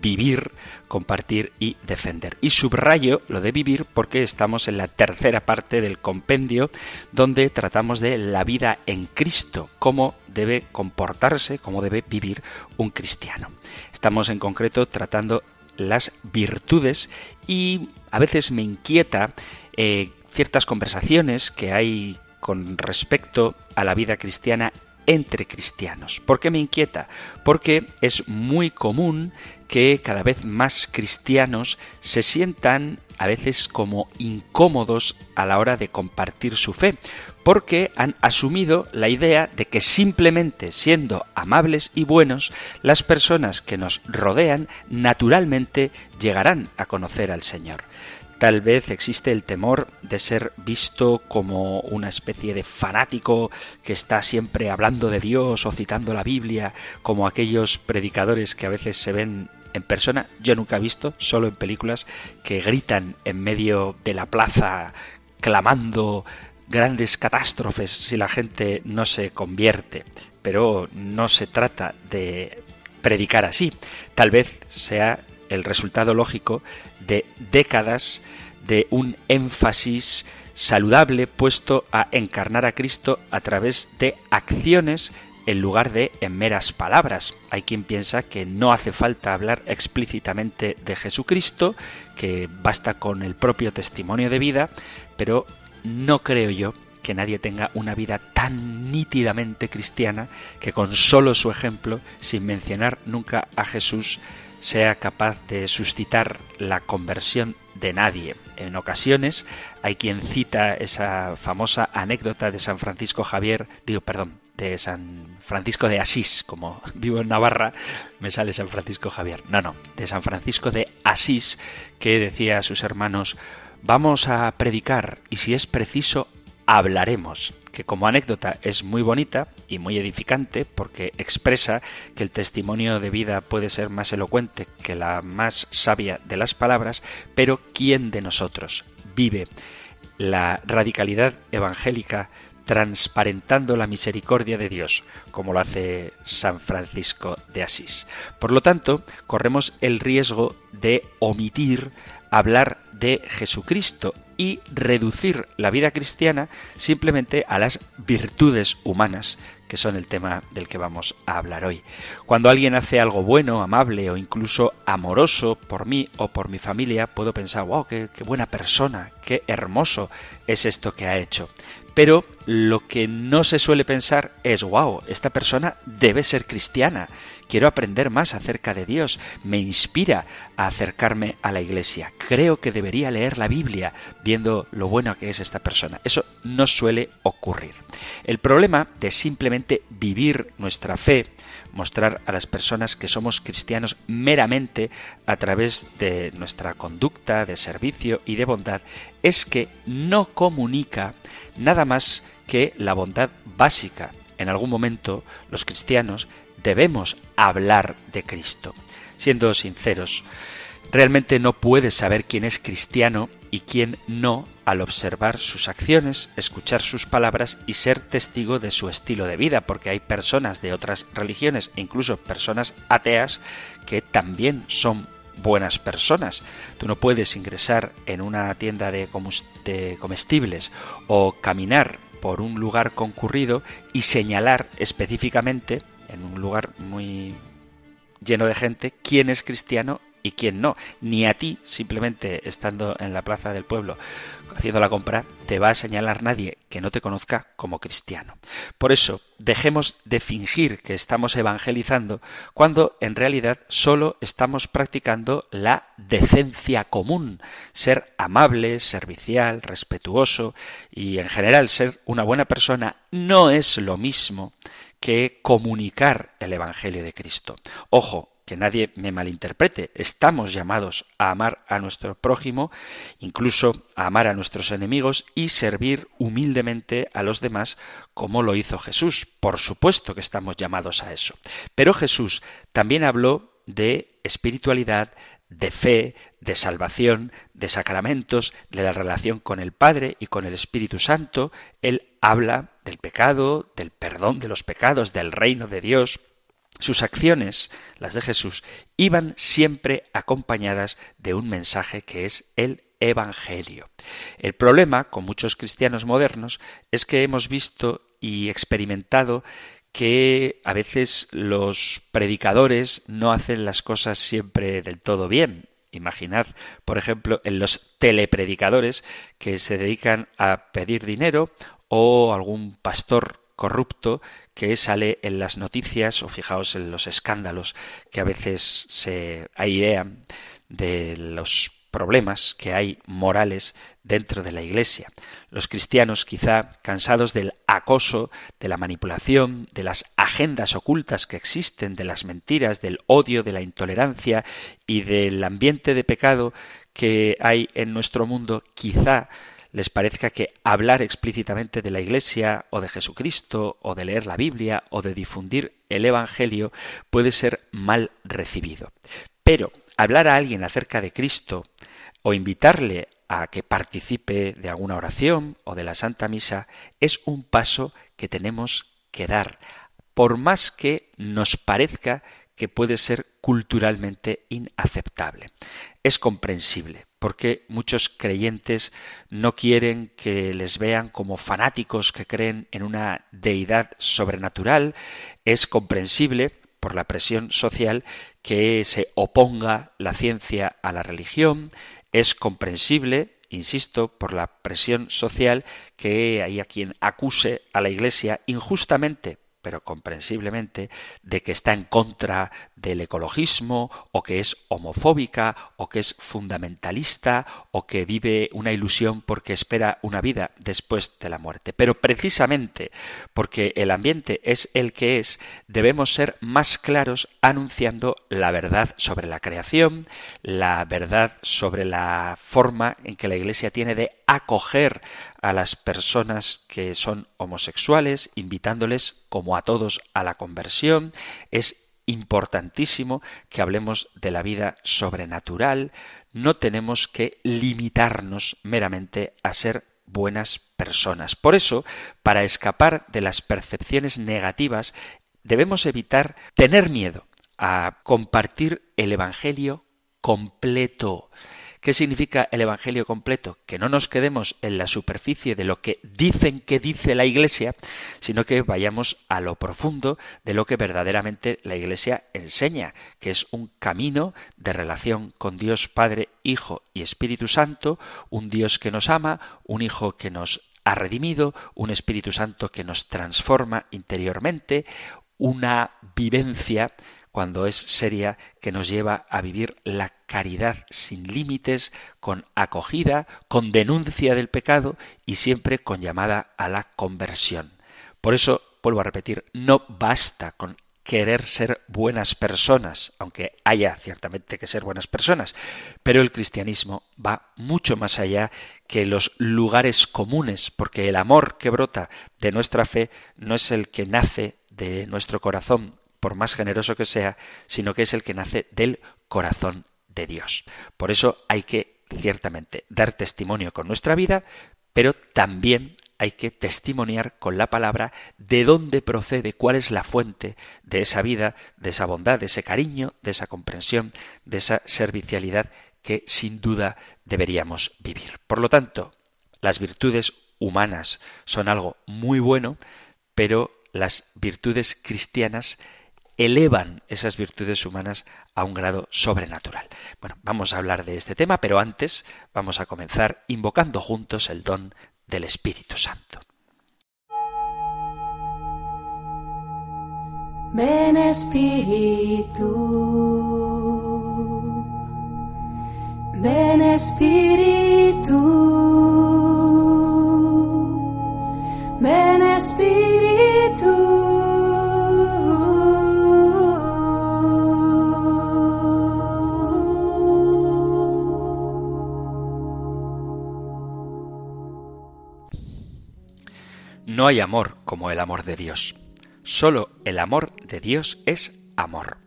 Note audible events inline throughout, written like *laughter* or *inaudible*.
vivir, compartir y defender. Y subrayo lo de vivir porque estamos en la tercera parte del compendio donde tratamos de la vida en Cristo, cómo debe comportarse, cómo debe vivir un cristiano. Estamos en concreto tratando las virtudes y a veces me inquieta eh, ciertas conversaciones que hay con respecto a la vida cristiana entre cristianos. ¿Por qué me inquieta? Porque es muy común que cada vez más cristianos se sientan a veces como incómodos a la hora de compartir su fe, porque han asumido la idea de que simplemente siendo amables y buenos, las personas que nos rodean naturalmente llegarán a conocer al Señor. Tal vez existe el temor de ser visto como una especie de fanático que está siempre hablando de Dios o citando la Biblia, como aquellos predicadores que a veces se ven en persona, yo nunca he visto, solo en películas, que gritan en medio de la plaza clamando grandes catástrofes si la gente no se convierte. Pero no se trata de predicar así. Tal vez sea el resultado lógico de décadas de un énfasis saludable puesto a encarnar a Cristo a través de acciones en lugar de en meras palabras. Hay quien piensa que no hace falta hablar explícitamente de Jesucristo, que basta con el propio testimonio de vida, pero no creo yo que nadie tenga una vida tan nítidamente cristiana que con solo su ejemplo, sin mencionar nunca a Jesús, sea capaz de suscitar la conversión de nadie. En ocasiones hay quien cita esa famosa anécdota de San Francisco Javier, digo, perdón, de San Francisco de Asís, como *laughs* vivo en Navarra, me sale San Francisco Javier. No, no, de San Francisco de Asís, que decía a sus hermanos, vamos a predicar y si es preciso, hablaremos que como anécdota es muy bonita y muy edificante porque expresa que el testimonio de vida puede ser más elocuente que la más sabia de las palabras, pero ¿quién de nosotros vive la radicalidad evangélica transparentando la misericordia de Dios, como lo hace San Francisco de Asís. Por lo tanto, corremos el riesgo de omitir hablar de Jesucristo y reducir la vida cristiana simplemente a las virtudes humanas, que son el tema del que vamos a hablar hoy. Cuando alguien hace algo bueno, amable o incluso amoroso por mí o por mi familia, puedo pensar, wow, qué, qué buena persona, qué hermoso es esto que ha hecho. Pero lo que no se suele pensar es, wow, esta persona debe ser cristiana quiero aprender más acerca de Dios, me inspira a acercarme a la iglesia, creo que debería leer la Biblia viendo lo bueno que es esta persona. Eso no suele ocurrir. El problema de simplemente vivir nuestra fe, mostrar a las personas que somos cristianos meramente a través de nuestra conducta de servicio y de bondad, es que no comunica nada más que la bondad básica. En algún momento los cristianos debemos hablar de Cristo. Siendo sinceros, realmente no puedes saber quién es cristiano y quién no al observar sus acciones, escuchar sus palabras y ser testigo de su estilo de vida, porque hay personas de otras religiones incluso personas ateas que también son buenas personas. Tú no puedes ingresar en una tienda de, comestibles o caminar por un lugar concurrido y señalar específicamente en un lugar muy lleno de gente quién es cristiano y quién no. Ni a ti, simplemente estando en la plaza del pueblo haciendo la compra, te va a señalar nadie que no te conozca como cristiano. Por eso, dejemos de fingir que estamos evangelizando cuando en realidad solo estamos practicando la decencia común, ser amable, servicial, respetuoso y en general ser una buena persona no es lo mismo que comunicar el Evangelio de Cristo. Ojo, que nadie me malinterprete, estamos llamados a amar a nuestro prójimo, incluso a amar a nuestros enemigos y servir humildemente a los demás como lo hizo Jesús. Por supuesto que estamos llamados a eso. Pero Jesús también habló de espiritualidad, de fe, de salvación, de sacramentos, de la relación con el Padre y con el Espíritu Santo. Él habla del pecado, del perdón de los pecados, del reino de Dios, sus acciones, las de Jesús, iban siempre acompañadas de un mensaje que es el Evangelio. El problema con muchos cristianos modernos es que hemos visto y experimentado que a veces los predicadores no hacen las cosas siempre del todo bien. Imaginad, por ejemplo, en los telepredicadores que se dedican a pedir dinero o algún pastor corrupto que sale en las noticias o fijaos en los escándalos que a veces se airean de los problemas que hay morales dentro de la Iglesia. Los cristianos, quizá cansados del acoso, de la manipulación, de las agendas ocultas que existen, de las mentiras, del odio, de la intolerancia y del ambiente de pecado que hay en nuestro mundo, quizá les parezca que hablar explícitamente de la Iglesia o de Jesucristo o de leer la Biblia o de difundir el Evangelio puede ser mal recibido. Pero hablar a alguien acerca de Cristo o invitarle a que participe de alguna oración o de la Santa Misa es un paso que tenemos que dar, por más que nos parezca que puede ser culturalmente inaceptable. Es comprensible porque muchos creyentes no quieren que les vean como fanáticos que creen en una deidad sobrenatural. Es comprensible por la presión social que se oponga la ciencia a la religión. Es comprensible insisto, por la presión social que haya quien acuse a la Iglesia injustamente pero comprensiblemente, de que está en contra del ecologismo, o que es homofóbica, o que es fundamentalista, o que vive una ilusión porque espera una vida después de la muerte. Pero precisamente porque el ambiente es el que es, debemos ser más claros anunciando la verdad sobre la creación, la verdad sobre la forma en que la Iglesia tiene de acoger a las personas que son homosexuales, invitándoles, como a todos, a la conversión. Es importantísimo que hablemos de la vida sobrenatural. No tenemos que limitarnos meramente a ser buenas personas. Por eso, para escapar de las percepciones negativas, debemos evitar tener miedo a compartir el Evangelio completo. ¿Qué significa el Evangelio completo? Que no nos quedemos en la superficie de lo que dicen que dice la Iglesia, sino que vayamos a lo profundo de lo que verdaderamente la Iglesia enseña, que es un camino de relación con Dios Padre, Hijo y Espíritu Santo, un Dios que nos ama, un Hijo que nos ha redimido, un Espíritu Santo que nos transforma interiormente, una vivencia cuando es seria, que nos lleva a vivir la caridad sin límites, con acogida, con denuncia del pecado y siempre con llamada a la conversión. Por eso, vuelvo a repetir, no basta con querer ser buenas personas, aunque haya ciertamente que ser buenas personas, pero el cristianismo va mucho más allá que los lugares comunes, porque el amor que brota de nuestra fe no es el que nace de nuestro corazón por más generoso que sea, sino que es el que nace del corazón de Dios. Por eso hay que, ciertamente, dar testimonio con nuestra vida, pero también hay que testimoniar con la palabra de dónde procede, cuál es la fuente de esa vida, de esa bondad, de ese cariño, de esa comprensión, de esa servicialidad que sin duda deberíamos vivir. Por lo tanto, las virtudes humanas son algo muy bueno, pero las virtudes cristianas elevan esas virtudes humanas a un grado sobrenatural. Bueno, vamos a hablar de este tema, pero antes vamos a comenzar invocando juntos el don del Espíritu Santo. Ven Espíritu, ven Espíritu, ven Espíritu. No hay amor como el amor de Dios. Solo el amor de Dios es amor.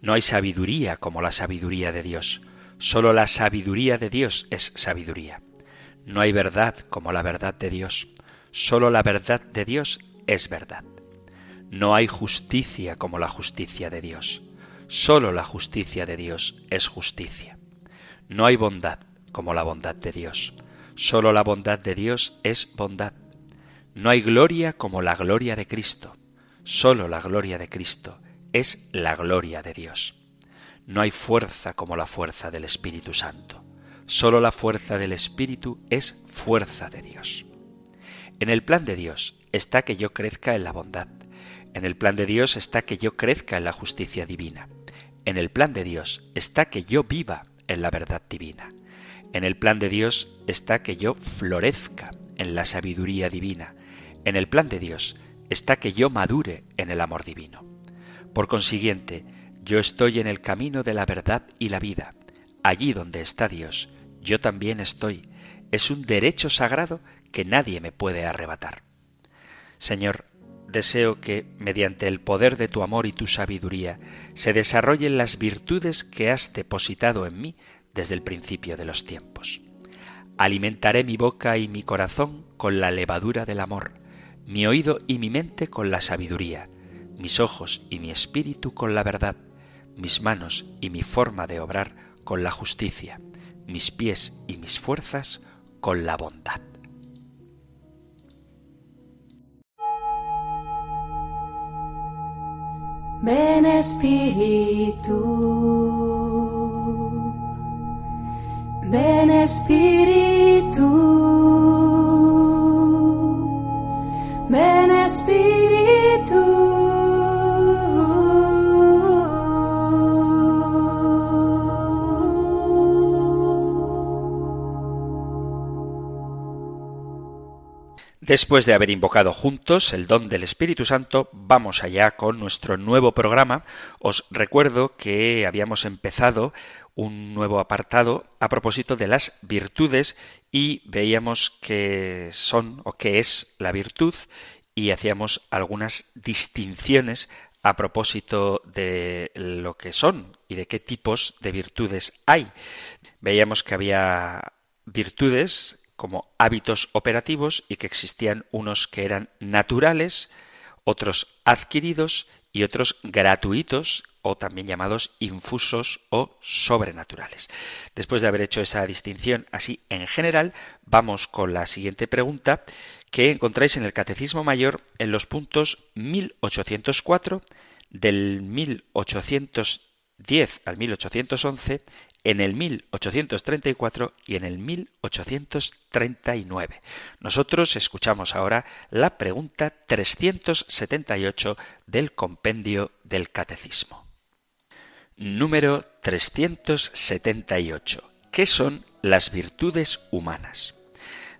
No hay sabiduría como la sabiduría de Dios. Solo la sabiduría de Dios es sabiduría. No hay verdad como la verdad de Dios. Solo la verdad de Dios es verdad. No hay justicia como la justicia de Dios. Solo la justicia de Dios es justicia. No hay bondad como la bondad de Dios. Solo la bondad de Dios es bondad. No hay gloria como la gloria de Cristo. Solo la gloria de Cristo es la gloria de Dios. No hay fuerza como la fuerza del Espíritu Santo. Solo la fuerza del Espíritu es fuerza de Dios. En el plan de Dios está que yo crezca en la bondad. En el plan de Dios está que yo crezca en la justicia divina. En el plan de Dios está que yo viva en la verdad divina. En el plan de Dios está que yo florezca en la sabiduría divina. En el plan de Dios está que yo madure en el amor divino. Por consiguiente, yo estoy en el camino de la verdad y la vida. Allí donde está Dios, yo también estoy. Es un derecho sagrado que nadie me puede arrebatar. Señor, deseo que, mediante el poder de tu amor y tu sabiduría, se desarrollen las virtudes que has depositado en mí desde el principio de los tiempos. Alimentaré mi boca y mi corazón con la levadura del amor, mi oído y mi mente con la sabiduría, mis ojos y mi espíritu con la verdad, mis manos y mi forma de obrar con la justicia, mis pies y mis fuerzas con la bondad. Ven Espíritu, ven Espíritu. Ven Espíritu. Después de haber invocado juntos el don del Espíritu Santo, vamos allá con nuestro nuevo programa. Os recuerdo que habíamos empezado un nuevo apartado a propósito de las virtudes y veíamos que son o qué es la virtud y hacíamos algunas distinciones a propósito de lo que son y de qué tipos de virtudes hay. Veíamos que había virtudes como hábitos operativos y que existían unos que eran naturales, otros adquiridos y otros gratuitos o también llamados infusos o sobrenaturales. Después de haber hecho esa distinción así en general, vamos con la siguiente pregunta que encontráis en el Catecismo Mayor en los puntos 1804 del 1810 al 1811 en el 1834 y en el 1839. Nosotros escuchamos ahora la pregunta 378 del compendio del Catecismo. Número 378. ¿Qué son las virtudes humanas?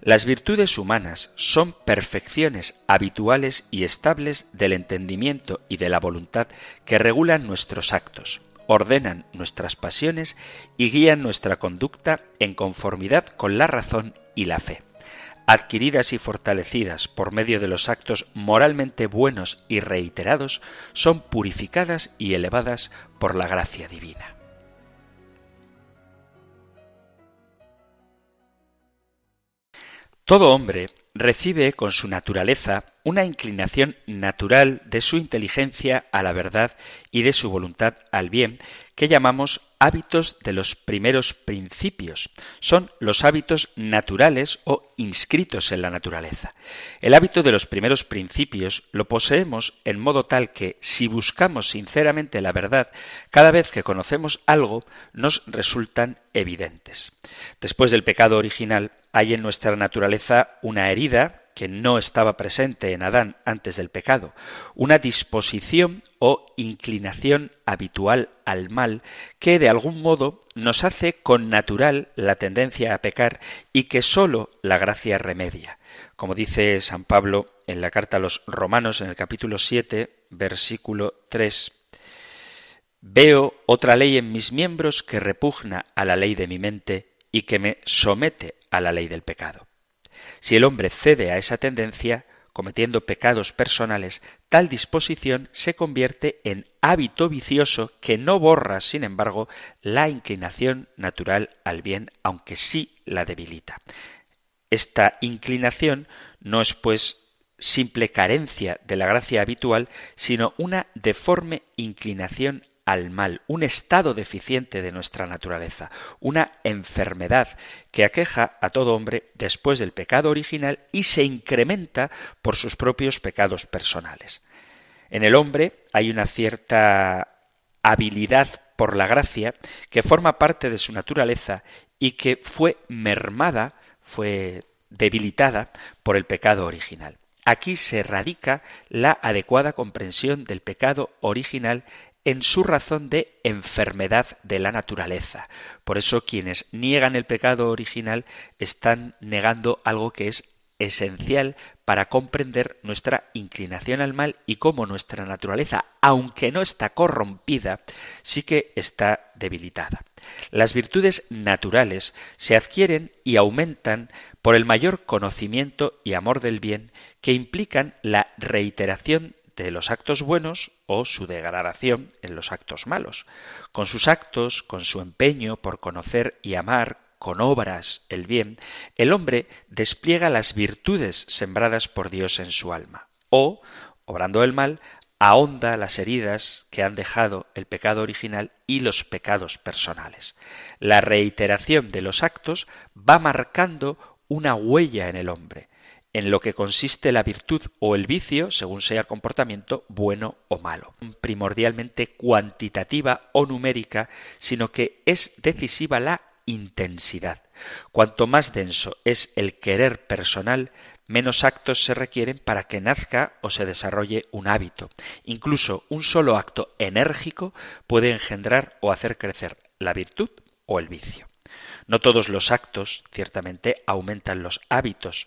Las virtudes humanas son perfecciones habituales y estables del entendimiento y de la voluntad que regulan nuestros actos, ordenan nuestras pasiones y guían nuestra conducta en conformidad con la razón y la fe adquiridas y fortalecidas por medio de los actos moralmente buenos y reiterados, son purificadas y elevadas por la gracia divina. Todo hombre recibe con su naturaleza una inclinación natural de su inteligencia a la verdad y de su voluntad al bien, que llamamos hábitos de los primeros principios. Son los hábitos naturales o inscritos en la naturaleza. El hábito de los primeros principios lo poseemos en modo tal que, si buscamos sinceramente la verdad, cada vez que conocemos algo, nos resultan evidentes. Después del pecado original, hay en nuestra naturaleza una herida que no estaba presente en Adán antes del pecado, una disposición o inclinación habitual al mal que de algún modo nos hace con natural la tendencia a pecar y que sólo la gracia remedia. Como dice San Pablo en la carta a los Romanos en el capítulo 7, versículo 3, Veo otra ley en mis miembros que repugna a la ley de mi mente y que me somete a la ley del pecado. Si el hombre cede a esa tendencia, cometiendo pecados personales, tal disposición se convierte en hábito vicioso que no borra, sin embargo, la inclinación natural al bien, aunque sí la debilita. Esta inclinación no es, pues, simple carencia de la gracia habitual, sino una deforme inclinación al mal, un estado deficiente de nuestra naturaleza, una enfermedad que aqueja a todo hombre después del pecado original y se incrementa por sus propios pecados personales. En el hombre hay una cierta habilidad por la gracia que forma parte de su naturaleza y que fue mermada, fue debilitada por el pecado original. Aquí se radica la adecuada comprensión del pecado original en su razón de enfermedad de la naturaleza. Por eso quienes niegan el pecado original están negando algo que es esencial para comprender nuestra inclinación al mal y cómo nuestra naturaleza, aunque no está corrompida, sí que está debilitada. Las virtudes naturales se adquieren y aumentan por el mayor conocimiento y amor del bien que implican la reiteración de los actos buenos o su degradación en los actos malos. Con sus actos, con su empeño por conocer y amar, con obras el bien, el hombre despliega las virtudes sembradas por Dios en su alma. O, obrando el mal, ahonda las heridas que han dejado el pecado original y los pecados personales. La reiteración de los actos va marcando una huella en el hombre, en lo que consiste la virtud o el vicio, según sea el comportamiento bueno o malo. Primordialmente cuantitativa o numérica, sino que es decisiva la intensidad. Cuanto más denso es el querer personal, menos actos se requieren para que nazca o se desarrolle un hábito. Incluso un solo acto enérgico puede engendrar o hacer crecer la virtud o el vicio. No todos los actos, ciertamente, aumentan los hábitos,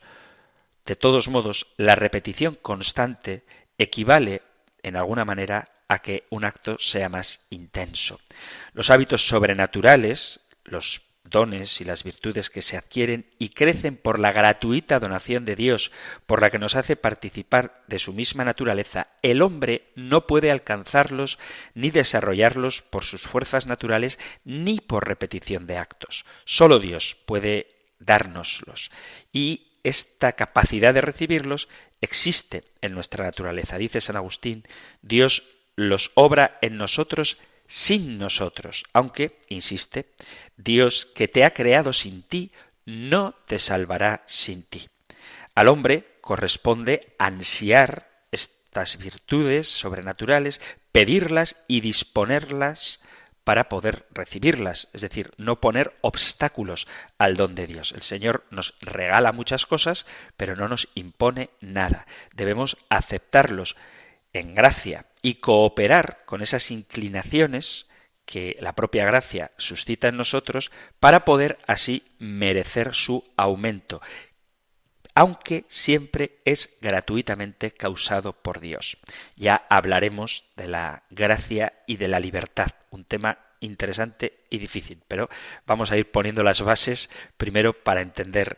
de todos modos, la repetición constante equivale, en alguna manera, a que un acto sea más intenso. Los hábitos sobrenaturales, los dones y las virtudes que se adquieren y crecen por la gratuita donación de Dios, por la que nos hace participar de su misma naturaleza, el hombre no puede alcanzarlos ni desarrollarlos por sus fuerzas naturales ni por repetición de actos. Solo Dios puede dárnoslos. Y esta capacidad de recibirlos existe en nuestra naturaleza. Dice San Agustín, Dios los obra en nosotros sin nosotros, aunque, insiste, Dios que te ha creado sin ti, no te salvará sin ti. Al hombre corresponde ansiar estas virtudes sobrenaturales, pedirlas y disponerlas para poder recibirlas, es decir, no poner obstáculos al don de Dios. El Señor nos regala muchas cosas, pero no nos impone nada. Debemos aceptarlos en gracia y cooperar con esas inclinaciones que la propia gracia suscita en nosotros para poder así merecer su aumento, aunque siempre es gratuitamente causado por Dios. Ya hablaremos de la gracia y de la libertad, un tema interesante y difícil, pero vamos a ir poniendo las bases primero para entender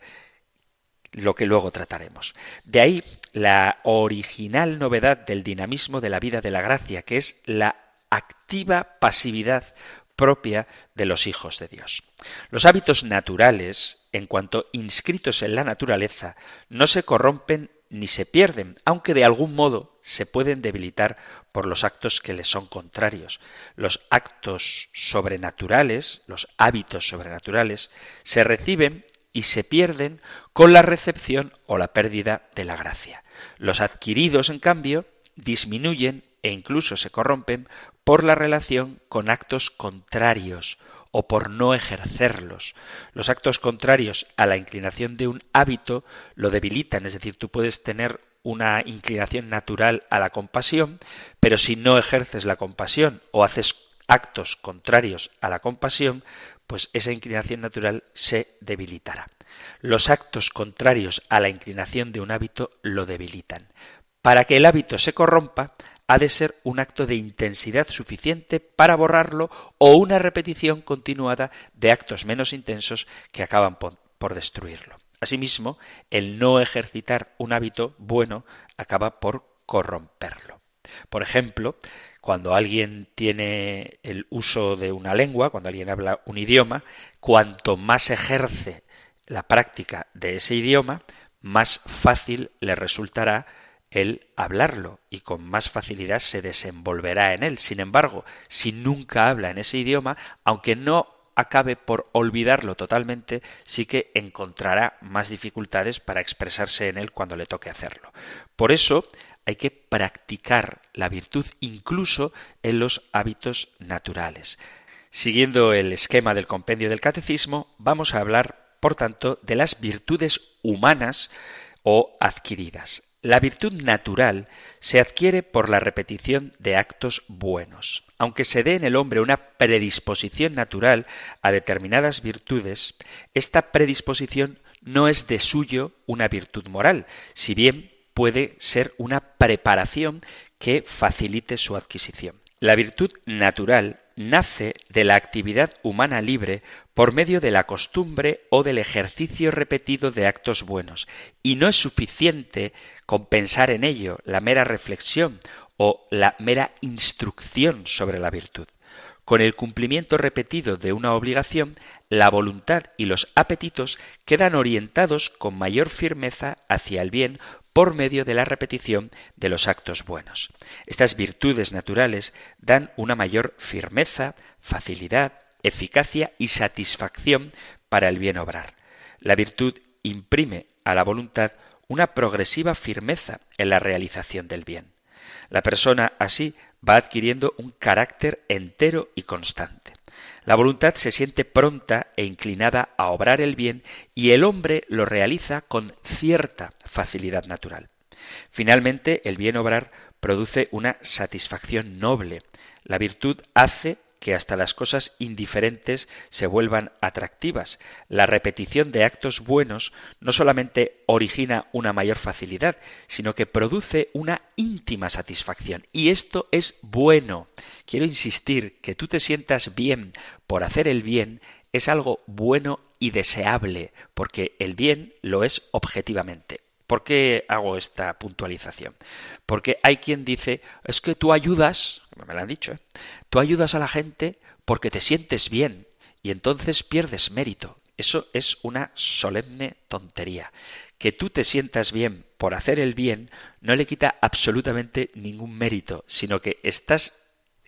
lo que luego trataremos. De ahí la original novedad del dinamismo de la vida de la gracia, que es la activa pasividad propia de los hijos de Dios. Los hábitos naturales en cuanto inscritos en la naturaleza, no se corrompen ni se pierden, aunque de algún modo se pueden debilitar por los actos que les son contrarios. Los actos sobrenaturales, los hábitos sobrenaturales, se reciben y se pierden con la recepción o la pérdida de la gracia. Los adquiridos, en cambio, disminuyen e incluso se corrompen por la relación con actos contrarios o por no ejercerlos. Los actos contrarios a la inclinación de un hábito lo debilitan, es decir, tú puedes tener una inclinación natural a la compasión, pero si no ejerces la compasión o haces actos contrarios a la compasión, pues esa inclinación natural se debilitará. Los actos contrarios a la inclinación de un hábito lo debilitan. Para que el hábito se corrompa, ha de ser un acto de intensidad suficiente para borrarlo o una repetición continuada de actos menos intensos que acaban por, destruirlo. Asimismo, el no ejercitar un hábito bueno acaba por corromperlo. Por ejemplo, cuando alguien tiene el uso de una lengua, cuando alguien habla un idioma, cuanto más ejerce la práctica de ese idioma, más fácil le resultará el hablarlo y con más facilidad se desenvolverá en él. Sin embargo, si nunca habla en ese idioma, aunque no acabe por olvidarlo totalmente, sí que encontrará más dificultades para expresarse en él cuando le toque hacerlo. Por eso hay que practicar la virtud incluso en los hábitos naturales. Siguiendo el esquema del compendio del catecismo, vamos a hablar, por tanto, de las virtudes humanas o adquiridas. La virtud natural se adquiere por la repetición de actos buenos. Aunque se dé en el hombre una predisposición natural a determinadas virtudes, esta predisposición no es de suyo una virtud moral, si bien puede ser una preparación que facilite su adquisición. La virtud natural nace de la actividad humana libre por medio de la costumbre o del ejercicio repetido de actos buenos, y no es suficiente con pensar en ello la mera reflexión o la mera instrucción sobre la virtud. Con el cumplimiento repetido de una obligación, la voluntad y los apetitos quedan orientados con mayor firmeza hacia el bien por medio de la repetición de los actos buenos. Estas virtudes naturales dan una mayor firmeza, facilidad, eficacia y satisfacción para el bien obrar. La virtud imprime a la voluntad una progresiva firmeza en la realización del bien. La persona así va adquiriendo un carácter entero y constante. La voluntad se siente pronta e inclinada a obrar el bien y el hombre lo realiza con cierta facilidad natural. Finalmente, el bien obrar produce una satisfacción noble. La virtud hace que hasta las cosas indiferentes se vuelvan atractivas. La repetición de actos buenos no solamente origina una mayor facilidad, sino que produce una íntima satisfacción. Y esto es bueno. Quiero insistir que tú te sientas bien por hacer el bien es algo bueno y deseable, porque el bien lo es objetivamente. ¿Por qué hago esta puntualización? Porque hay quien dice, es que tú ayudas, me lo han dicho, ¿eh? tú ayudas a la gente porque te sientes bien y entonces pierdes mérito. Eso es una solemne tontería. Que tú te sientas bien por hacer el bien no le quita absolutamente ningún mérito, sino que estás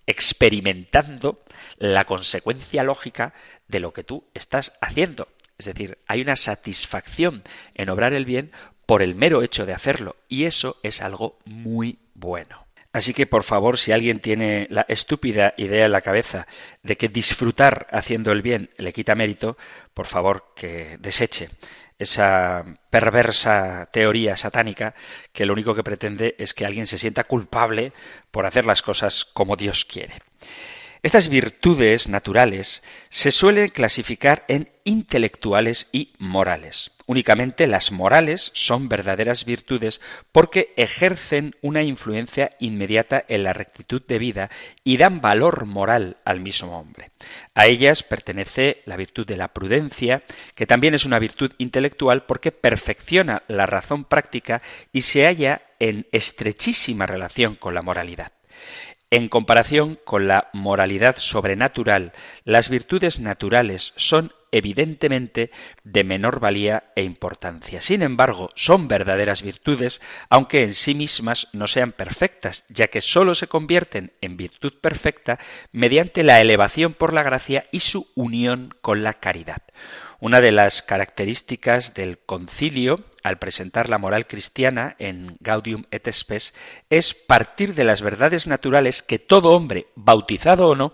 experimentando la consecuencia lógica de lo que tú estás haciendo. Es decir, hay una satisfacción en obrar el bien por el mero hecho de hacerlo, y eso es algo muy bueno. Así que, por favor, si alguien tiene la estúpida idea en la cabeza de que disfrutar haciendo el bien le quita mérito, por favor, que deseche esa perversa teoría satánica que lo único que pretende es que alguien se sienta culpable por hacer las cosas como Dios quiere. Estas virtudes naturales se suelen clasificar en intelectuales y morales. Únicamente las morales son verdaderas virtudes porque ejercen una influencia inmediata en la rectitud de vida y dan valor moral al mismo hombre. A ellas pertenece la virtud de la prudencia, que también es una virtud intelectual porque perfecciona la razón práctica y se halla en estrechísima relación con la moralidad. En comparación con la moralidad sobrenatural, las virtudes naturales son evidentemente de menor valía e importancia. Sin embargo, son verdaderas virtudes, aunque en sí mismas no sean perfectas, ya que sólo se convierten en virtud perfecta mediante la elevación por la gracia y su unión con la caridad. Una de las características del concilio al presentar la moral cristiana en Gaudium et Spes es partir de las verdades naturales que todo hombre, bautizado o no,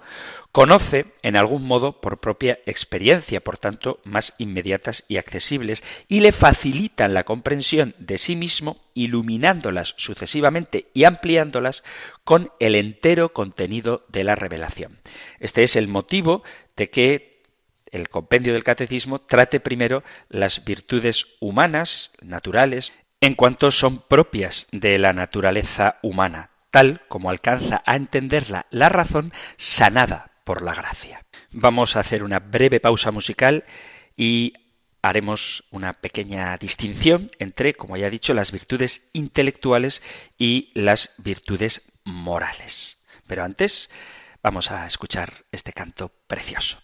conoce en algún modo por propia experiencia, por tanto más inmediatas y accesibles, y le facilitan la comprensión de sí mismo, iluminándolas sucesivamente y ampliándolas con el entero contenido de la revelación. Este es el motivo de que el compendio del catecismo trate primero las virtudes humanas, naturales, en cuanto son propias de la naturaleza humana, tal como alcanza a entenderla la razón sanada por la gracia. Vamos a hacer una breve pausa musical y haremos una pequeña distinción entre, como ya he dicho, las virtudes intelectuales y las virtudes morales. Pero antes vamos a escuchar este canto precioso.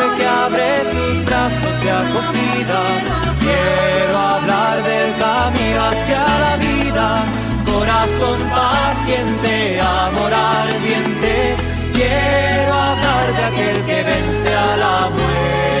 abre sus brazos de acogida. Quiero hablar del camino hacia la vida, corazón paciente, amor ardiente. Quiero hablar de aquel que vence a la muerte.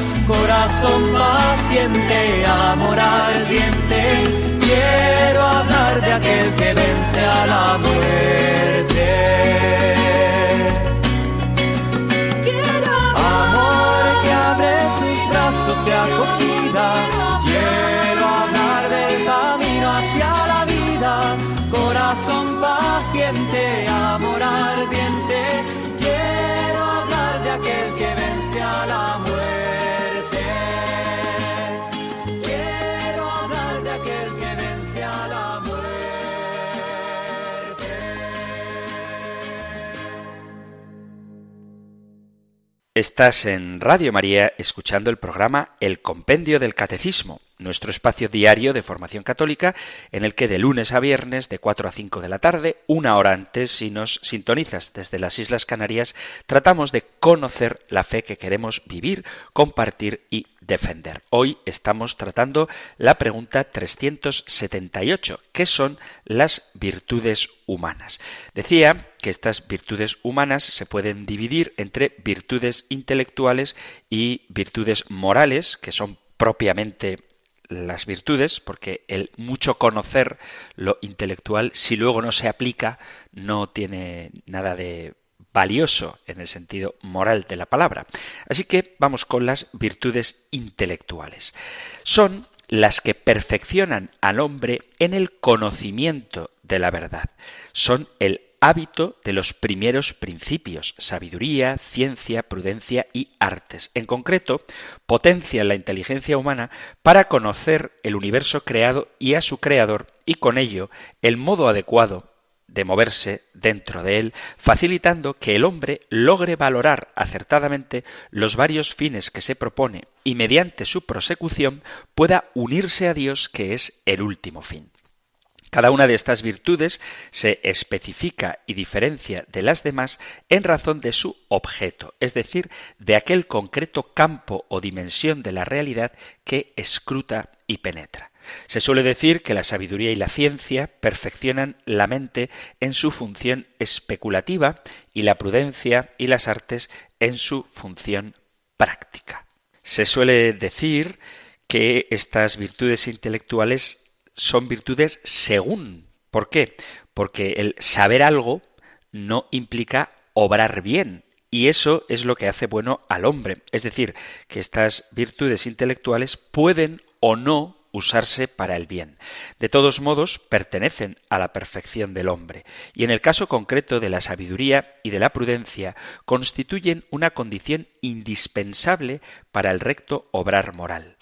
corazón paciente, amor Estás en Radio María escuchando el programa El Compendio del Catecismo, nuestro espacio diario de formación católica en el que de lunes a viernes de 4 a 5 de la tarde, una hora antes si nos sintonizas desde las Islas Canarias, tratamos de conocer la fe que queremos vivir, compartir y defender. Hoy estamos tratando la pregunta 378, ¿qué son las virtudes humanas? Decía que estas virtudes humanas se pueden dividir entre virtudes intelectuales y virtudes morales, que son propiamente las virtudes, porque el mucho conocer lo intelectual, si luego no se aplica, no tiene nada de valioso en el sentido moral de la palabra. Así que vamos con las virtudes intelectuales. Son las que perfeccionan al hombre en el conocimiento de la verdad. Son el hábito de los primeros principios, sabiduría, ciencia, prudencia y artes. En concreto, potencia la inteligencia humana para conocer el universo creado y a su creador y con ello el modo adecuado de moverse dentro de él, facilitando que el hombre logre valorar acertadamente los varios fines que se propone y mediante su prosecución pueda unirse a Dios que es el último fin. Cada una de estas virtudes se especifica y diferencia de las demás en razón de su objeto, es decir, de aquel concreto campo o dimensión de la realidad que escruta y penetra. Se suele decir que la sabiduría y la ciencia perfeccionan la mente en su función especulativa y la prudencia y las artes en su función práctica. Se suele decir que estas virtudes intelectuales son virtudes según. ¿Por qué? Porque el saber algo no implica obrar bien. Y eso es lo que hace bueno al hombre. Es decir, que estas virtudes intelectuales pueden o no usarse para el bien. De todos modos, pertenecen a la perfección del hombre, y en el caso concreto de la sabiduría y de la prudencia, constituyen una condición indispensable para el recto obrar moral.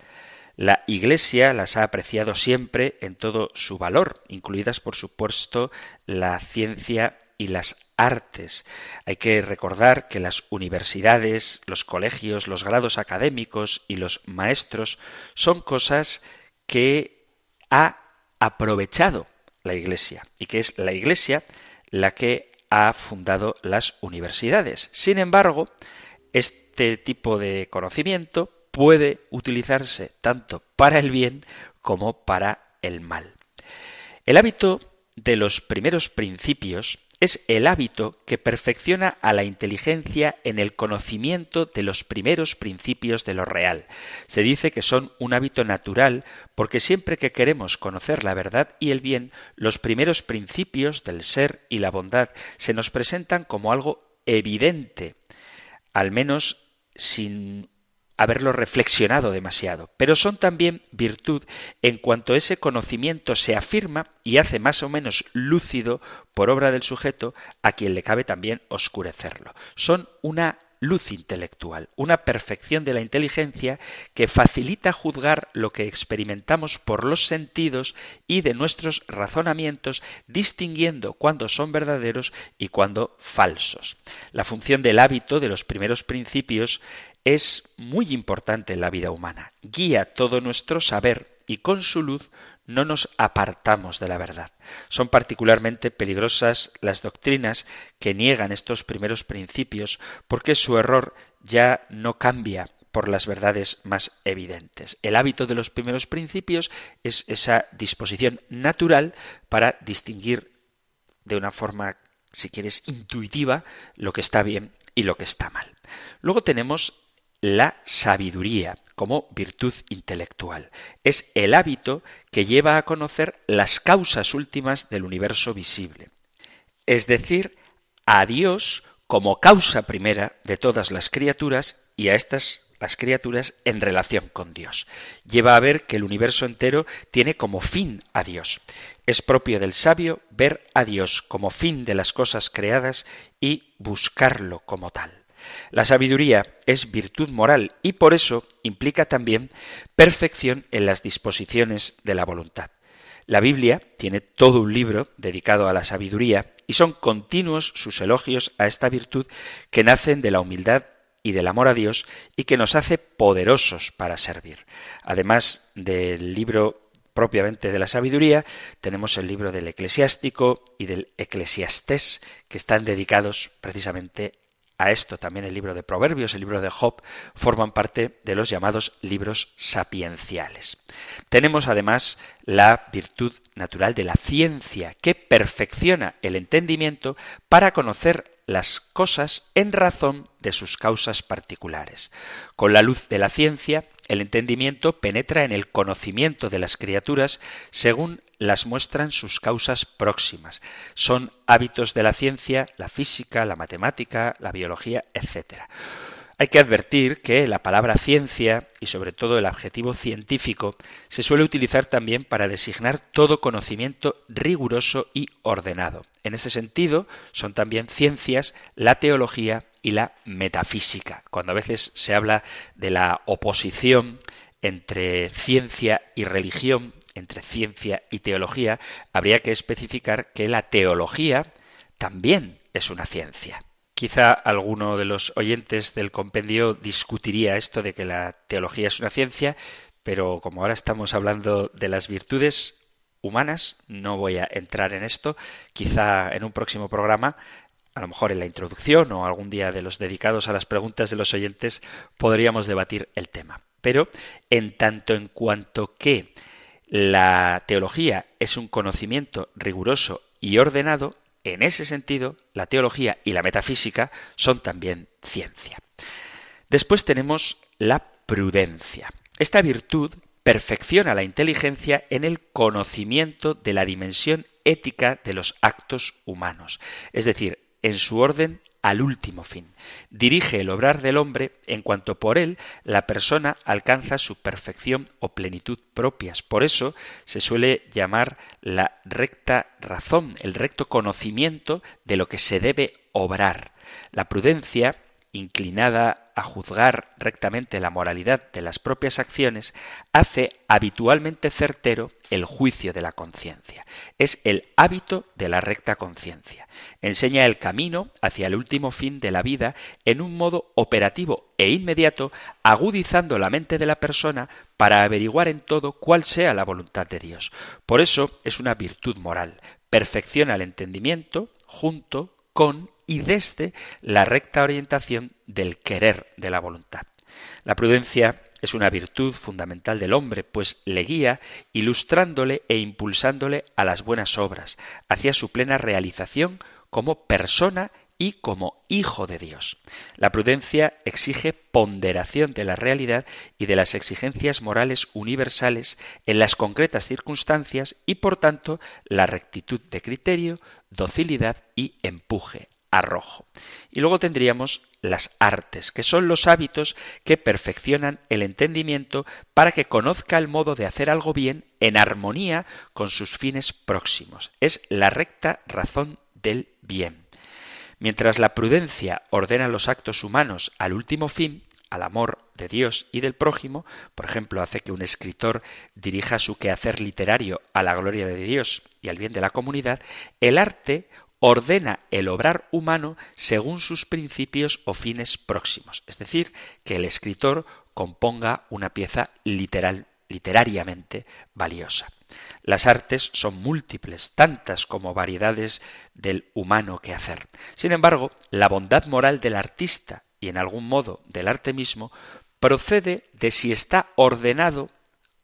La Iglesia las ha apreciado siempre en todo su valor, incluidas por supuesto la ciencia y las artes. Hay que recordar que las universidades, los colegios, los grados académicos y los maestros son cosas que ha aprovechado la Iglesia y que es la Iglesia la que ha fundado las universidades. Sin embargo, este tipo de conocimiento puede utilizarse tanto para el bien como para el mal. El hábito de los primeros principios es el hábito que perfecciona a la inteligencia en el conocimiento de los primeros principios de lo real. Se dice que son un hábito natural porque siempre que queremos conocer la verdad y el bien, los primeros principios del ser y la bondad se nos presentan como algo evidente, al menos sin haberlo reflexionado demasiado, pero son también virtud en cuanto ese conocimiento se afirma y hace más o menos lúcido por obra del sujeto a quien le cabe también oscurecerlo. Son una luz intelectual, una perfección de la inteligencia que facilita juzgar lo que experimentamos por los sentidos y de nuestros razonamientos, distinguiendo cuándo son verdaderos y cuándo falsos. La función del hábito de los primeros principios es muy importante en la vida humana. Guía todo nuestro saber y con su luz no nos apartamos de la verdad. Son particularmente peligrosas las doctrinas que niegan estos primeros principios porque su error ya no cambia por las verdades más evidentes. El hábito de los primeros principios es esa disposición natural para distinguir de una forma, si quieres, intuitiva lo que está bien y lo que está mal. Luego tenemos la sabiduría como virtud intelectual. Es el hábito que lleva a conocer las causas últimas del universo visible. Es decir, a Dios como causa primera de todas las criaturas y a estas las criaturas en relación con Dios. Lleva a ver que el universo entero tiene como fin a Dios. Es propio del sabio ver a Dios como fin de las cosas creadas y buscarlo como tal. La sabiduría es virtud moral y por eso implica también perfección en las disposiciones de la voluntad. La Biblia tiene todo un libro dedicado a la sabiduría y son continuos sus elogios a esta virtud que nacen de la humildad y del amor a Dios y que nos hace poderosos para servir. Además del libro propiamente de la sabiduría, tenemos el libro del eclesiástico y del eclesiastés, que están dedicados precisamente a esto. También el libro de Proverbios, el libro de Job, forman parte de los llamados libros sapienciales. Tenemos además la virtud natural de la ciencia, que perfecciona el entendimiento para conocer las cosas en razón de sus causas particulares. Con la luz de la ciencia, el entendimiento penetra en el conocimiento de las criaturas según las muestran sus causas próximas. Son hábitos de la ciencia, la física, la matemática, la biología, etc. Hay que advertir que la palabra ciencia y sobre todo el adjetivo científico se suele utilizar también para designar todo conocimiento riguroso y ordenado. En ese sentido, son también ciencias la teología y la metafísica. Cuando a veces se habla de la oposición entre ciencia y religión, entre ciencia y teología, habría que especificar que la teología también es una ciencia. Quizá alguno de los oyentes del compendio discutiría esto de que la teología es una ciencia, pero como ahora estamos hablando de las virtudes humanas, no voy a entrar en esto. Quizá en un próximo programa, a lo mejor en la introducción o algún día de los dedicados a las preguntas de los oyentes, podríamos debatir el tema. Pero en tanto en cuanto que la teología es un conocimiento riguroso y ordenado, en ese sentido, la teología y la metafísica son también ciencia. Después tenemos la prudencia. Esta virtud perfecciona la inteligencia en el conocimiento de la dimensión ética de los actos humanos, es decir, en su orden al último fin. Dirige el obrar del hombre en cuanto por él la persona alcanza su perfección o plenitud propias. Por eso se suele llamar la recta razón, el recto conocimiento de lo que se debe obrar. La prudencia inclinada a juzgar rectamente la moralidad de las propias acciones, hace habitualmente certero el juicio de la conciencia. Es el hábito de la recta conciencia. Enseña el camino hacia el último fin de la vida en un modo operativo e inmediato, agudizando la mente de la persona para averiguar en todo cuál sea la voluntad de Dios. Por eso es una virtud moral. Perfecciona el entendimiento junto con y desde la recta orientación del querer de la voluntad. La prudencia es una virtud fundamental del hombre, pues le guía ilustrándole e impulsándole a las buenas obras, hacia su plena realización como persona y como hijo de Dios. La prudencia exige ponderación de la realidad y de las exigencias morales universales en las concretas circunstancias y por tanto la rectitud de criterio, docilidad y empuje, arrojo. Y luego tendríamos las artes, que son los hábitos que perfeccionan el entendimiento para que conozca el modo de hacer algo bien en armonía con sus fines próximos. Es la recta razón del bien. Mientras la prudencia ordena los actos humanos al último fin, al amor de Dios y del prójimo, por ejemplo, hace que un escritor dirija su quehacer literario a la gloria de Dios y al bien de la comunidad, el arte ordena el obrar humano según sus principios o fines próximos, es decir, que el escritor componga una pieza literal, literariamente valiosa. Las artes son múltiples, tantas como variedades del humano que hacer. Sin embargo, la bondad moral del artista y en algún modo del arte mismo procede de si está ordenado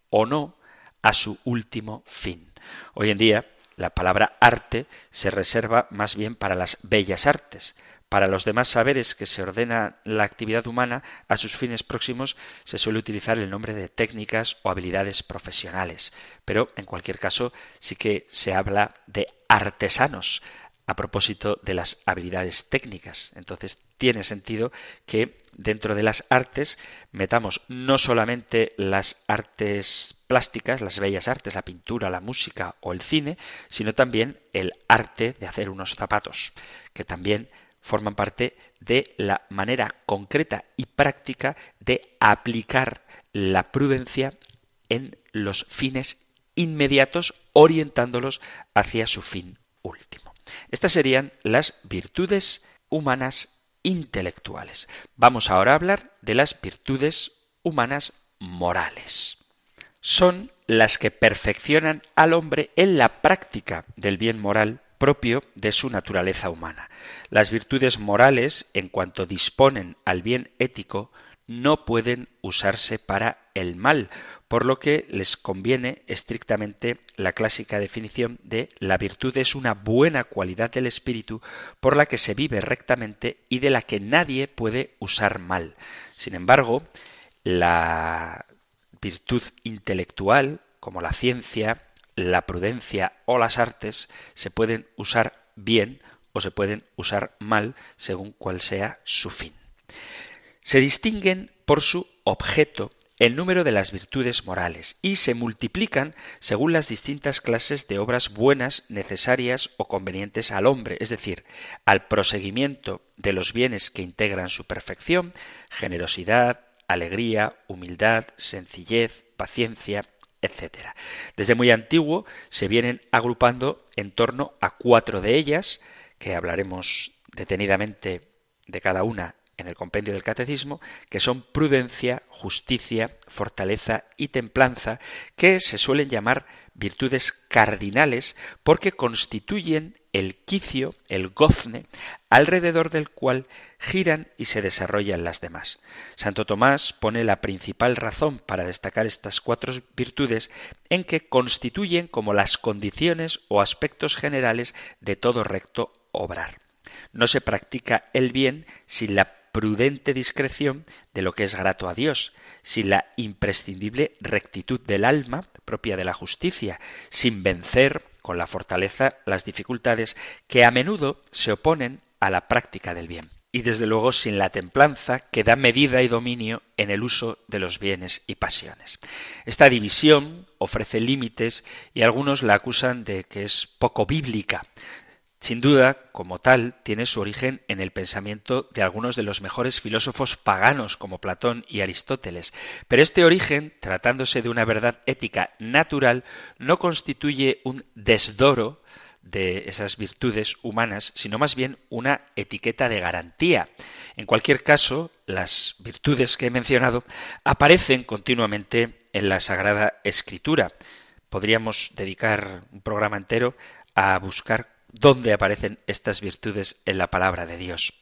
o no a su último fin. Hoy en día la palabra arte se reserva más bien para las bellas artes. Para los demás saberes que se ordena la actividad humana a sus fines próximos se suele utilizar el nombre de técnicas o habilidades profesionales. Pero, en cualquier caso, sí que se habla de artesanos a propósito de las habilidades técnicas. Entonces, tiene sentido que dentro de las artes metamos no solamente las artes plásticas, las bellas artes, la pintura, la música o el cine, sino también el arte de hacer unos zapatos, que también forman parte de la manera concreta y práctica de aplicar la prudencia en los fines inmediatos, orientándolos hacia su fin último. Estas serían las virtudes humanas intelectuales. Vamos ahora a hablar de las virtudes humanas morales. Son las que perfeccionan al hombre en la práctica del bien moral propio de su naturaleza humana. Las virtudes morales, en cuanto disponen al bien ético, no pueden usarse para el mal, por lo que les conviene estrictamente la clásica definición de la virtud es una buena cualidad del espíritu por la que se vive rectamente y de la que nadie puede usar mal. Sin embargo, la virtud intelectual, como la ciencia, la prudencia o las artes, se pueden usar bien o se pueden usar mal según cuál sea su fin. Se distinguen por su objeto el número de las virtudes morales y se multiplican según las distintas clases de obras buenas, necesarias o convenientes al hombre, es decir, al proseguimiento de los bienes que integran su perfección, generosidad, alegría, humildad, sencillez, paciencia, etc. Desde muy antiguo se vienen agrupando en torno a cuatro de ellas, que hablaremos detenidamente de cada una en el compendio del catecismo, que son prudencia, justicia, fortaleza y templanza, que se suelen llamar virtudes cardinales porque constituyen el quicio, el gozne, alrededor del cual giran y se desarrollan las demás. Santo Tomás pone la principal razón para destacar estas cuatro virtudes en que constituyen como las condiciones o aspectos generales de todo recto obrar. No se practica el bien sin la prudente discreción de lo que es grato a Dios, sin la imprescindible rectitud del alma propia de la justicia, sin vencer con la fortaleza las dificultades que a menudo se oponen a la práctica del bien y desde luego sin la templanza que da medida y dominio en el uso de los bienes y pasiones. Esta división ofrece límites y algunos la acusan de que es poco bíblica. Sin duda, como tal, tiene su origen en el pensamiento de algunos de los mejores filósofos paganos como Platón y Aristóteles, pero este origen, tratándose de una verdad ética natural, no constituye un desdoro de esas virtudes humanas, sino más bien una etiqueta de garantía. En cualquier caso, las virtudes que he mencionado aparecen continuamente en la Sagrada Escritura. Podríamos dedicar un programa entero a buscar dónde aparecen estas virtudes en la palabra de Dios.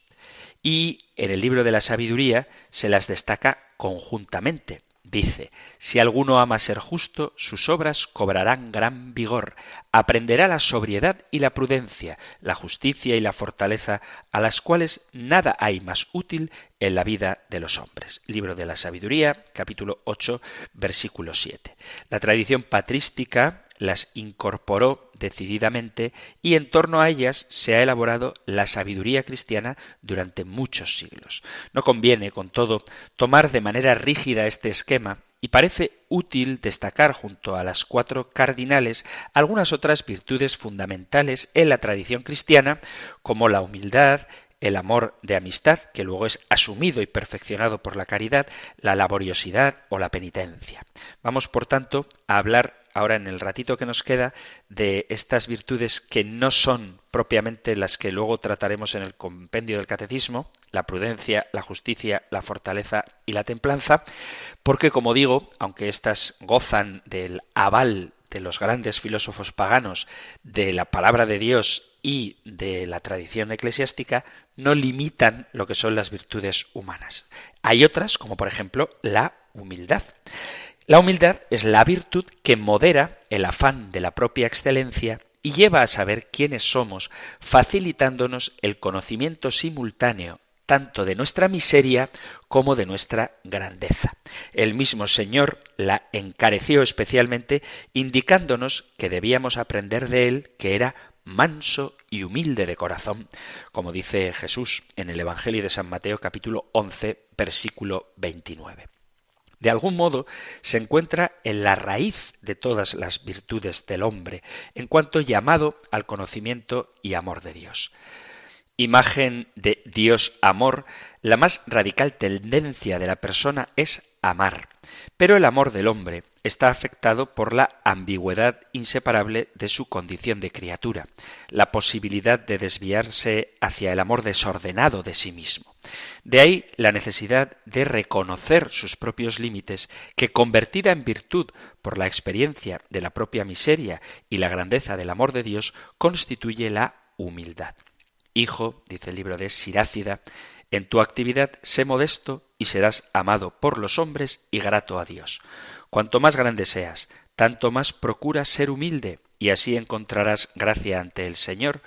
Y en el libro de la sabiduría se las destaca conjuntamente. Dice, si alguno ama ser justo, sus obras cobrarán gran vigor, aprenderá la sobriedad y la prudencia, la justicia y la fortaleza, a las cuales nada hay más útil en la vida de los hombres. Libro de la Sabiduría, capítulo 8, versículo 7. La tradición patrística las incorporó decididamente y en torno a ellas se ha elaborado la sabiduría cristiana durante muchos siglos. No conviene, con todo, tomar de manera rígida este esquema y parece útil destacar junto a las cuatro cardinales algunas otras virtudes fundamentales en la tradición cristiana, como la humildad, el amor de amistad, que luego es asumido y perfeccionado por la caridad, la laboriosidad o la penitencia. Vamos, por tanto, a hablar ahora en el ratito que nos queda de estas virtudes que no son propiamente las que luego trataremos en el compendio del catecismo, la prudencia, la justicia, la fortaleza y la templanza, porque como digo, aunque éstas gozan del aval de los grandes filósofos paganos, de la palabra de Dios y de la tradición eclesiástica, no limitan lo que son las virtudes humanas. Hay otras, como por ejemplo la humildad. La humildad es la virtud que modera el afán de la propia excelencia y lleva a saber quiénes somos, facilitándonos el conocimiento simultáneo tanto de nuestra miseria como de nuestra grandeza. El mismo Señor la encareció especialmente, indicándonos que debíamos aprender de él que era manso y humilde de corazón, como dice Jesús en el Evangelio de San Mateo capítulo 11 versículo 29 de algún modo se encuentra en la raíz de todas las virtudes del hombre, en cuanto llamado al conocimiento y amor de Dios. Imagen de Dios amor, la más radical tendencia de la persona es amar, pero el amor del hombre, está afectado por la ambigüedad inseparable de su condición de criatura, la posibilidad de desviarse hacia el amor desordenado de sí mismo. De ahí la necesidad de reconocer sus propios límites, que convertida en virtud por la experiencia de la propia miseria y la grandeza del amor de Dios, constituye la humildad. Hijo, dice el libro de Sirácida, en tu actividad sé modesto y serás amado por los hombres y grato a Dios. Cuanto más grande seas, tanto más procura ser humilde, y así encontrarás gracia ante el Señor,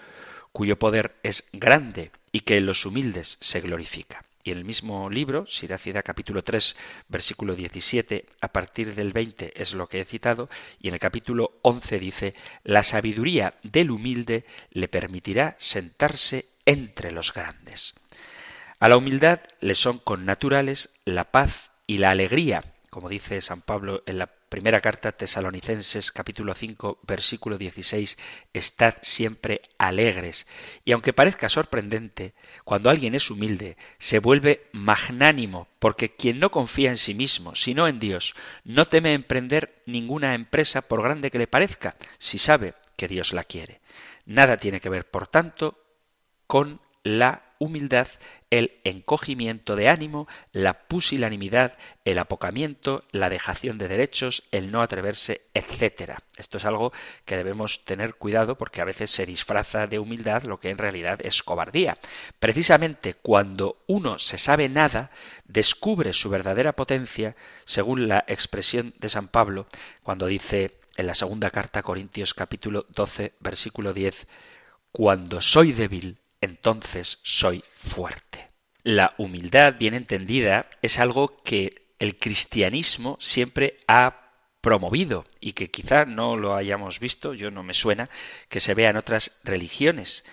cuyo poder es grande y que en los humildes se glorifica. Y en el mismo libro, Sirácida capítulo 3, versículo 17, a partir del 20 es lo que he citado, y en el capítulo 11 dice, la sabiduría del humilde le permitirá sentarse entre los grandes. A la humildad le son connaturales la paz y la alegría, como dice San Pablo en la primera carta Tesalonicenses capítulo 5 versículo 16, estad siempre alegres. Y aunque parezca sorprendente, cuando alguien es humilde, se vuelve magnánimo, porque quien no confía en sí mismo, sino en Dios, no teme emprender ninguna empresa por grande que le parezca, si sabe que Dios la quiere. Nada tiene que ver, por tanto, con la humildad, el encogimiento de ánimo, la pusilanimidad, el apocamiento, la dejación de derechos, el no atreverse, etc. Esto es algo que debemos tener cuidado porque a veces se disfraza de humildad lo que en realidad es cobardía. Precisamente cuando uno se sabe nada, descubre su verdadera potencia, según la expresión de San Pablo, cuando dice en la segunda carta a Corintios capítulo 12 versículo 10, cuando soy débil, entonces soy fuerte. La humildad, bien entendida, es algo que el cristianismo siempre ha promovido y que quizá no lo hayamos visto, yo no me suena, que se vea en otras religiones.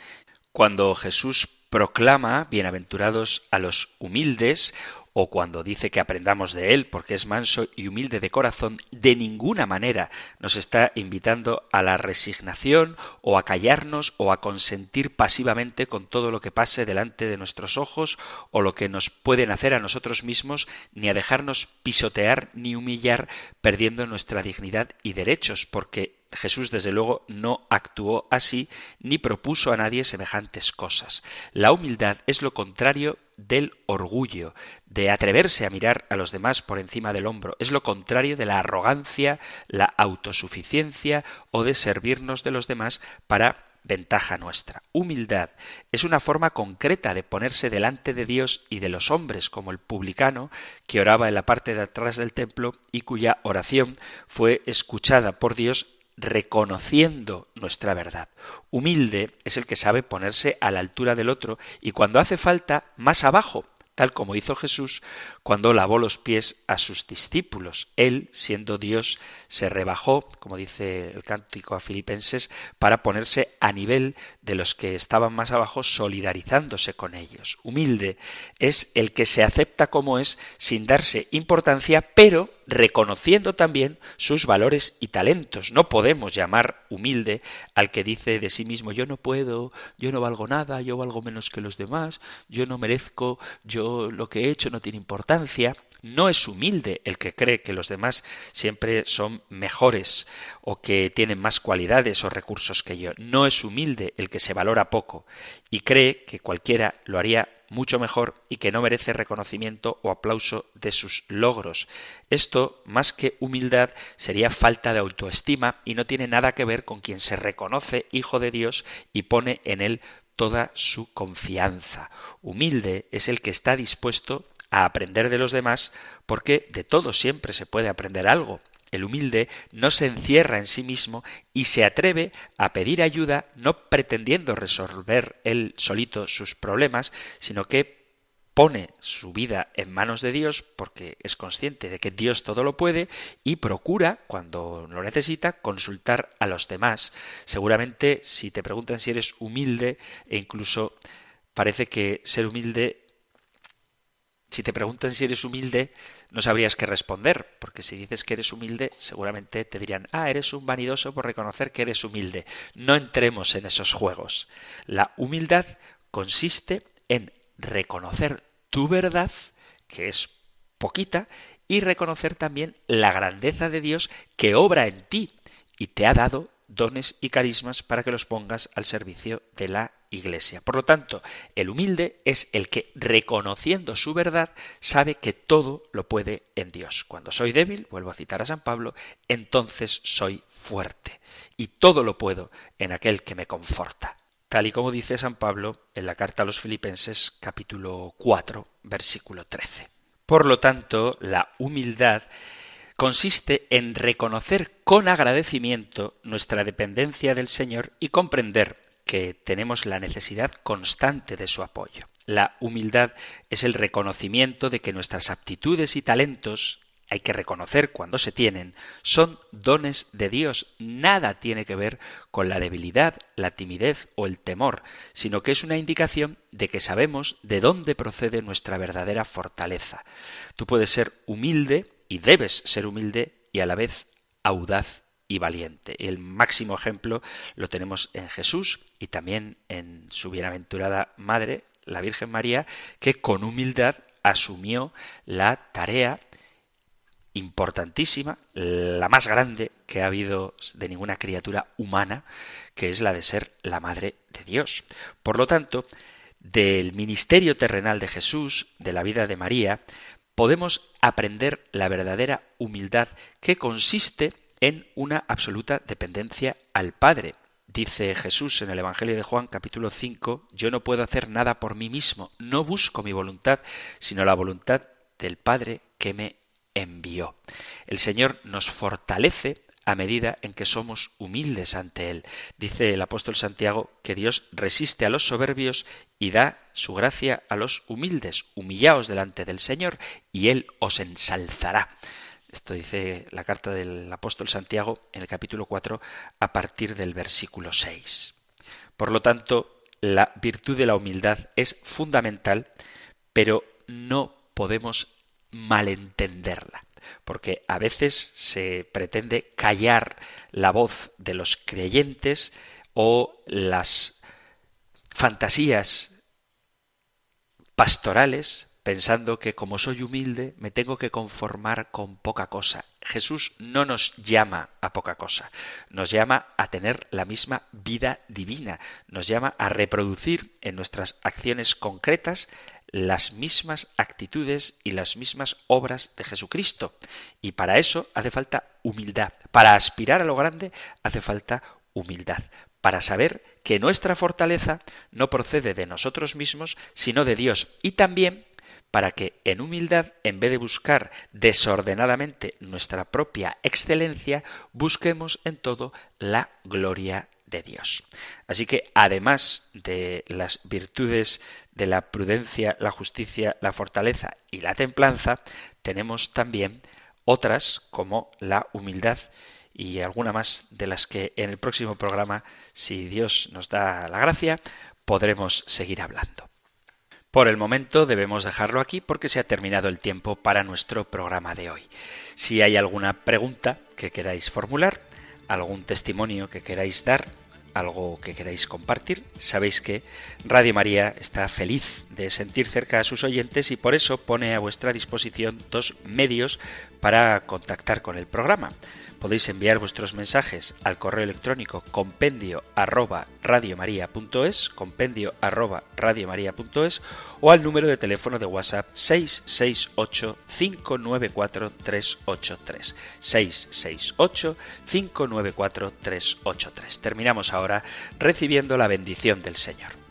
Cuando Jesús proclama bienaventurados a los humildes o cuando dice que aprendamos de él porque es manso y humilde de corazón, de ninguna manera nos está invitando a la resignación o a callarnos o a consentir pasivamente con todo lo que pase delante de nuestros ojos o lo que nos pueden hacer a nosotros mismos, ni a dejarnos pisotear ni humillar perdiendo nuestra dignidad y derechos, porque Jesús desde luego no actuó así ni propuso a nadie semejantes cosas. La humildad es lo contrario del orgullo, de atreverse a mirar a los demás por encima del hombro. Es lo contrario de la arrogancia, la autosuficiencia o de servirnos de los demás para ventaja nuestra. Humildad es una forma concreta de ponerse delante de Dios y de los hombres, como el publicano que oraba en la parte de atrás del templo y cuya oración fue escuchada por Dios reconociendo nuestra verdad. Humilde es el que sabe ponerse a la altura del otro y cuando hace falta más abajo, tal como hizo Jesús cuando lavó los pies a sus discípulos. Él, siendo Dios, se rebajó, como dice el cántico a Filipenses, para ponerse a nivel de los que estaban más abajo, solidarizándose con ellos. Humilde es el que se acepta como es sin darse importancia, pero reconociendo también sus valores y talentos. No podemos llamar humilde al que dice de sí mismo yo no puedo, yo no valgo nada, yo valgo menos que los demás, yo no merezco, yo lo que he hecho no tiene importancia. No es humilde el que cree que los demás siempre son mejores o que tienen más cualidades o recursos que yo. No es humilde el que se valora poco y cree que cualquiera lo haría mucho mejor y que no merece reconocimiento o aplauso de sus logros. Esto, más que humildad, sería falta de autoestima y no tiene nada que ver con quien se reconoce hijo de Dios y pone en él toda su confianza. Humilde es el que está dispuesto a aprender de los demás porque de todo siempre se puede aprender algo el humilde no se encierra en sí mismo y se atreve a pedir ayuda no pretendiendo resolver él solito sus problemas, sino que pone su vida en manos de Dios porque es consciente de que Dios todo lo puede y procura, cuando lo necesita, consultar a los demás. Seguramente si te preguntan si eres humilde e incluso parece que ser humilde si te preguntan si eres humilde, no sabrías qué responder, porque si dices que eres humilde, seguramente te dirán, ah, eres un vanidoso por reconocer que eres humilde. No entremos en esos juegos. La humildad consiste en reconocer tu verdad, que es poquita, y reconocer también la grandeza de Dios que obra en ti y te ha dado dones y carismas para que los pongas al servicio de la Iglesia. Por lo tanto, el humilde es el que, reconociendo su verdad, sabe que todo lo puede en Dios. Cuando soy débil, vuelvo a citar a San Pablo, entonces soy fuerte. Y todo lo puedo en aquel que me conforta. Tal y como dice San Pablo en la carta a los Filipenses capítulo 4, versículo 13. Por lo tanto, la humildad consiste en reconocer con agradecimiento nuestra dependencia del Señor y comprender que tenemos la necesidad constante de su apoyo. La humildad es el reconocimiento de que nuestras aptitudes y talentos, hay que reconocer cuando se tienen, son dones de Dios. Nada tiene que ver con la debilidad, la timidez o el temor, sino que es una indicación de que sabemos de dónde procede nuestra verdadera fortaleza. Tú puedes ser humilde y debes ser humilde y a la vez audaz y valiente. El máximo ejemplo lo tenemos en Jesús y también en su bienaventurada madre, la Virgen María, que con humildad asumió la tarea importantísima, la más grande que ha habido de ninguna criatura humana, que es la de ser la madre de Dios. Por lo tanto, del ministerio terrenal de Jesús, de la vida de María, podemos aprender la verdadera humildad que consiste en una absoluta dependencia al Padre. Dice Jesús en el Evangelio de Juan capítulo 5, yo no puedo hacer nada por mí mismo, no busco mi voluntad, sino la voluntad del Padre que me envió. El Señor nos fortalece a medida en que somos humildes ante Él. Dice el apóstol Santiago que Dios resiste a los soberbios y da su gracia a los humildes. Humillaos delante del Señor y Él os ensalzará. Esto dice la carta del apóstol Santiago en el capítulo 4 a partir del versículo 6. Por lo tanto, la virtud de la humildad es fundamental, pero no podemos malentenderla porque a veces se pretende callar la voz de los creyentes o las fantasías pastorales pensando que como soy humilde me tengo que conformar con poca cosa. Jesús no nos llama a poca cosa, nos llama a tener la misma vida divina, nos llama a reproducir en nuestras acciones concretas las mismas actitudes y las mismas obras de Jesucristo. Y para eso hace falta humildad. Para aspirar a lo grande hace falta humildad. Para saber que nuestra fortaleza no procede de nosotros mismos, sino de Dios. Y también para que en humildad, en vez de buscar desordenadamente nuestra propia excelencia, busquemos en todo la gloria de Dios. Así que además de las virtudes de la prudencia, la justicia, la fortaleza y la templanza, tenemos también otras como la humildad y alguna más de las que en el próximo programa, si Dios nos da la gracia, podremos seguir hablando. Por el momento debemos dejarlo aquí porque se ha terminado el tiempo para nuestro programa de hoy. Si hay alguna pregunta que queráis formular, algún testimonio que queráis dar, algo que queráis compartir, sabéis que Radio María está feliz de sentir cerca a sus oyentes y por eso pone a vuestra disposición dos medios para contactar con el programa podéis enviar vuestros mensajes al correo electrónico compendio arroba radiomaria.es, compendio arroba radiomaria.es o al número de teléfono de WhatsApp 668 594 383 668 594 383. Terminamos ahora recibiendo la bendición del Señor.